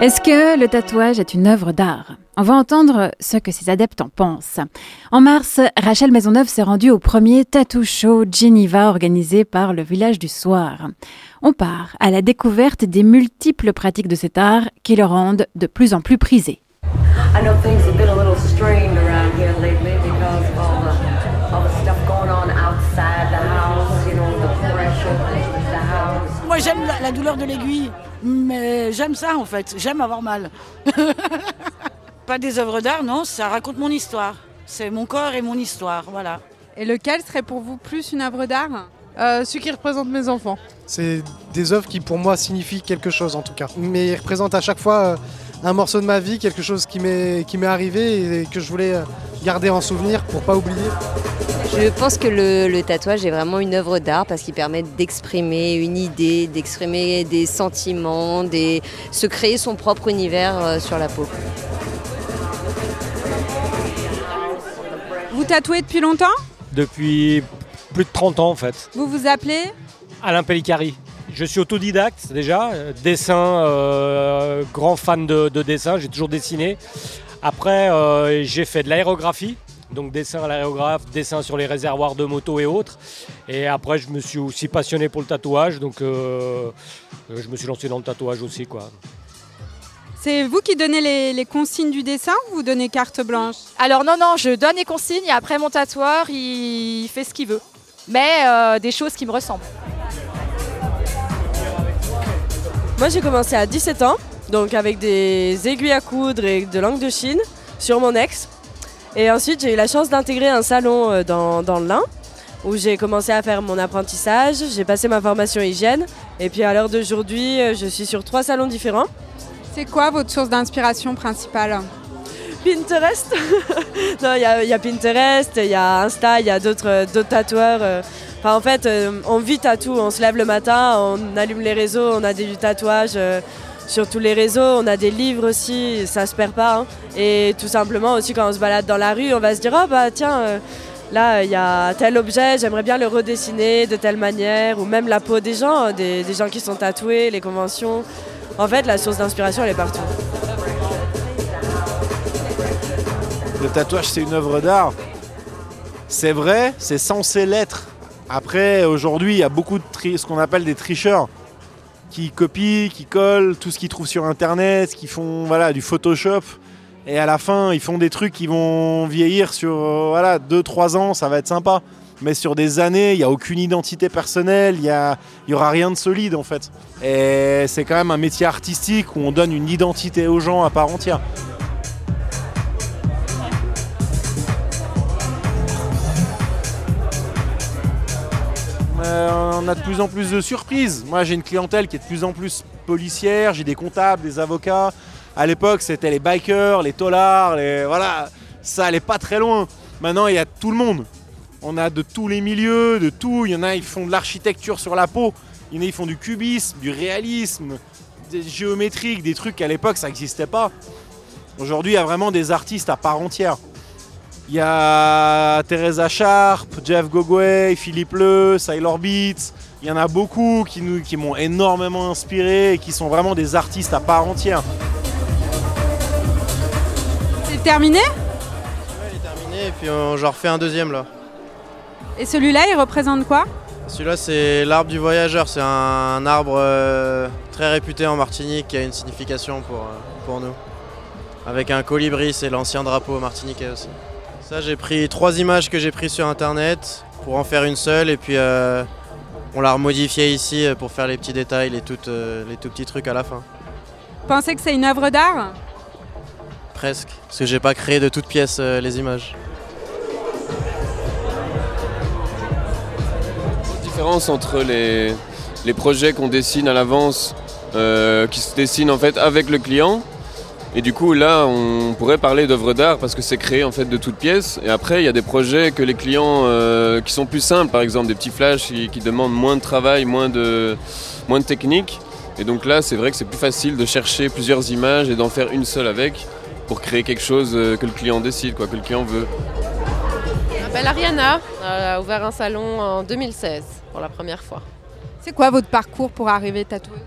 Est-ce que le tatouage est une œuvre d'art? On va entendre ce que ses adeptes en pensent. En mars, Rachel Maisonneuve s'est rendue au premier Tattoo Show Geneva organisé par le Village du Soir. On part à la découverte des multiples pratiques de cet art qui le rendent de plus en plus prisé. Moi j'aime la, douleur de l'aiguille, mais j'aime ça en fait, j'aime avoir mal. Pas des œuvres d'art, non, ça raconte mon histoire. C'est mon corps et mon histoire, voilà. Et lequel serait pour vous plus une œuvre d'art euh, Celui qui représente mes enfants? C'est des œuvres qui pour moi signifient quelque chose en tout cas. Mais ils représentent à chaque fois euh, un morceau de ma vie, quelque chose qui m'est arrivé et que je voulais garder en souvenir pour pas oublier. Je pense que le, tatouage est vraiment une œuvre d'art parce qu'il permet d'exprimer une idée, d'exprimer des sentiments, de se créer son propre univers euh, sur la peau. Vous tatouez depuis longtemps? Depuis plus de 30 ans en fait. Vous vous appelez? Alain Pellicari. Je suis autodidacte déjà, dessin, euh, grand fan de, dessin, j'ai toujours dessiné. Après, euh, j'ai fait de l'aérographie, donc dessin à l'aérographe, dessin sur les réservoirs de moto et autres. Et après, je me suis aussi passionné pour le tatouage, donc euh, je me suis lancé dans le tatouage aussi. quoi. C'est vous qui donnez les, consignes du dessin ou vous donnez carte blanche? Alors non, non, je donne les consignes et après mon tatoueur, il fait ce qu'il veut. Mais des choses qui me ressemblent. Moi j'ai commencé à 17 ans, donc avec des aiguilles à coudre et de langue de Chine sur mon ex. Et ensuite j'ai eu la chance d'intégrer un salon euh, dans, dans le Lin où j'ai commencé à faire mon apprentissage, j'ai passé ma formation hygiène et puis à l'heure d'aujourd'hui euh, je suis sur trois salons différents. C'est quoi votre source d'inspiration principale? Pinterest. non, il y, a Pinterest, il y a Insta, il y a d'autres tatoueurs. En fait, euh, on vit tatou, on se lève le matin, on allume les réseaux, on a des tatouages euh, sur tous les réseaux, on a des livres aussi, ça se perd pas. Hein. Et tout simplement aussi quand on se balade dans la rue, on va se dire oh bah tiens euh, là il y a tel objet, j'aimerais bien le redessiner de telle manière, ou même la peau des gens, hein, des gens qui sont tatoués, les conventions. En fait, la source d'inspiration elle est partout. Le tatouage c'est une œuvre d'art. C'est vrai, c'est censé l'être. Après, aujourd'hui, il y a beaucoup de ce qu'on appelle des tricheurs qui copient, qui collent tout ce qu'ils trouvent sur internet, qui font voilà, du Photoshop. Et à la fin, ils font des trucs qui vont vieillir sur euh, voilà, 2-3 ans, ça va être sympa. Mais sur des années, il n'y a aucune identité personnelle, il n'y aura rien de solide en fait. Et c'est quand même un métier artistique où on donne une identité aux gens à part entière. Euh, on a de plus en plus de surprises. Moi, j'ai une clientèle qui est de plus en plus policière, j'ai des comptables, des avocats. À l'époque, c'était les bikers, les tolards, les... voilà, ça allait pas très loin. Maintenant, il y a tout le monde. On a de tous les milieux, de tout. Il y en a, ils font de l'architecture sur la peau. Il y en a, ils font du cubisme, du réalisme, des géométriques, des trucs qu'à l'époque, ça n'existait pas. Aujourd'hui, il y a vraiment des artistes à part entière. Il y a Teresa Sharp, Jeff Gogway, Philippe Le, Sailor Beats. Il y en a beaucoup qui, nous, qui m'ont énormément inspiré et qui sont vraiment des artistes à part entière. C'est terminé? Ouais, il est terminé et puis j'en refais un deuxième là. Et celui-là, il représente quoi? Celui-là, c'est l'arbre du voyageur. C'est un, arbre euh, très réputé en Martinique qui a une signification pour, euh, pour nous. Avec un colibri, c'est l'ancien drapeau martiniquais aussi. Ça, j'ai pris trois images que j'ai prises sur internet pour en faire une seule et puis euh, on l'a remodifié ici euh, pour faire les petits détails, les, euh, les tout petits trucs à la fin. Vous pensez que c'est une œuvre d'art? Presque, parce que j'ai pas créé de toutes pièces les images. La différence entre les, les projets qu'on dessine à l'avance, qui se dessinent en fait avec le client, et du coup, là, on pourrait parler d'œuvres d'art parce que c'est créé en fait de toutes pièces. Et après, il y a des projets que les clients euh, qui sont plus simples, par exemple des petits flashs qui, demandent moins de travail, moins de, moins de technique. Et donc là, c'est vrai que c'est plus facile de chercher plusieurs images et d'en faire une seule avec pour créer quelque chose euh, que le client décide, quoi, que le client veut. Je m'appelle Ariana, a ouvert un salon en 2016 pour la première fois. C'est quoi votre parcours pour arriver tatoueuse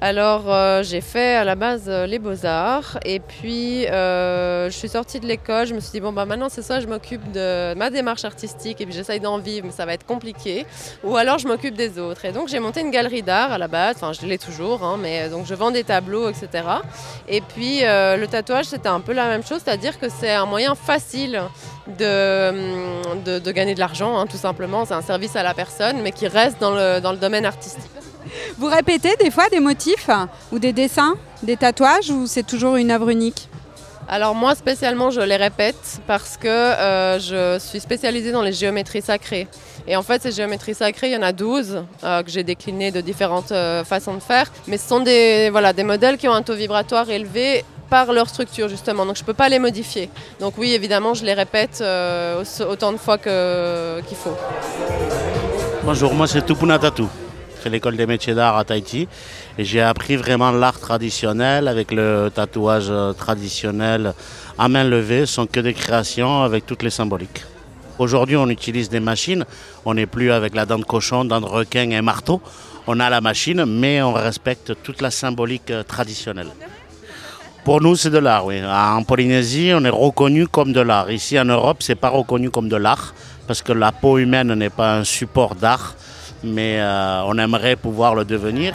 alors euh, j'ai fait à la base euh, les beaux-arts et puis euh, je suis sortie de l'école, je me suis dit bon bah maintenant c'est ça, je m'occupe de ma démarche artistique et puis j'essaye d'en vivre mais ça va être compliqué ou alors je m'occupe des autres et donc j'ai monté une galerie d'art à la base, enfin je l'ai toujours hein, mais donc je vends des tableaux etc. Et puis le tatouage c'était un peu la même chose, c'est-à-dire que c'est un moyen facile de, de, gagner de l'argent hein, tout simplement, c'est un service à la personne mais qui reste dans le, dans le domaine artistique. Vous répétez des fois des motifs ou des dessins, des tatouages ou c'est toujours une œuvre unique? Alors moi spécialement je les répète parce que euh, je suis spécialisée dans les géométries sacrées. Et en fait ces géométries sacrées, il y en a 12 euh, que j'ai déclinées de différentes euh, façons de faire. Mais ce sont des, voilà, des modèles qui ont un taux vibratoire élevé par leur structure justement, donc je ne peux pas les modifier. Donc oui évidemment je les répète autant de fois qu'il faut. Bonjour, moi c'est Tupuna Tatou fait l'école des métiers d'art à Tahiti. Et j'ai appris vraiment l'art traditionnel avec le tatouage traditionnel à main levée, Ce sont que des créations avec toutes les symboliques. Aujourd'hui, on utilise des machines. On n'est plus avec la dent de cochon, dent de requin et marteau. On a la machine, mais on respecte toute la symbolique traditionnelle. Pour nous, c'est de l'art, oui. En Polynésie, on est reconnu comme de l'art. Ici, en Europe, c'est pas reconnu comme de l'art parce que la peau humaine n'est pas un support d'art mais euh, on aimerait pouvoir le devenir.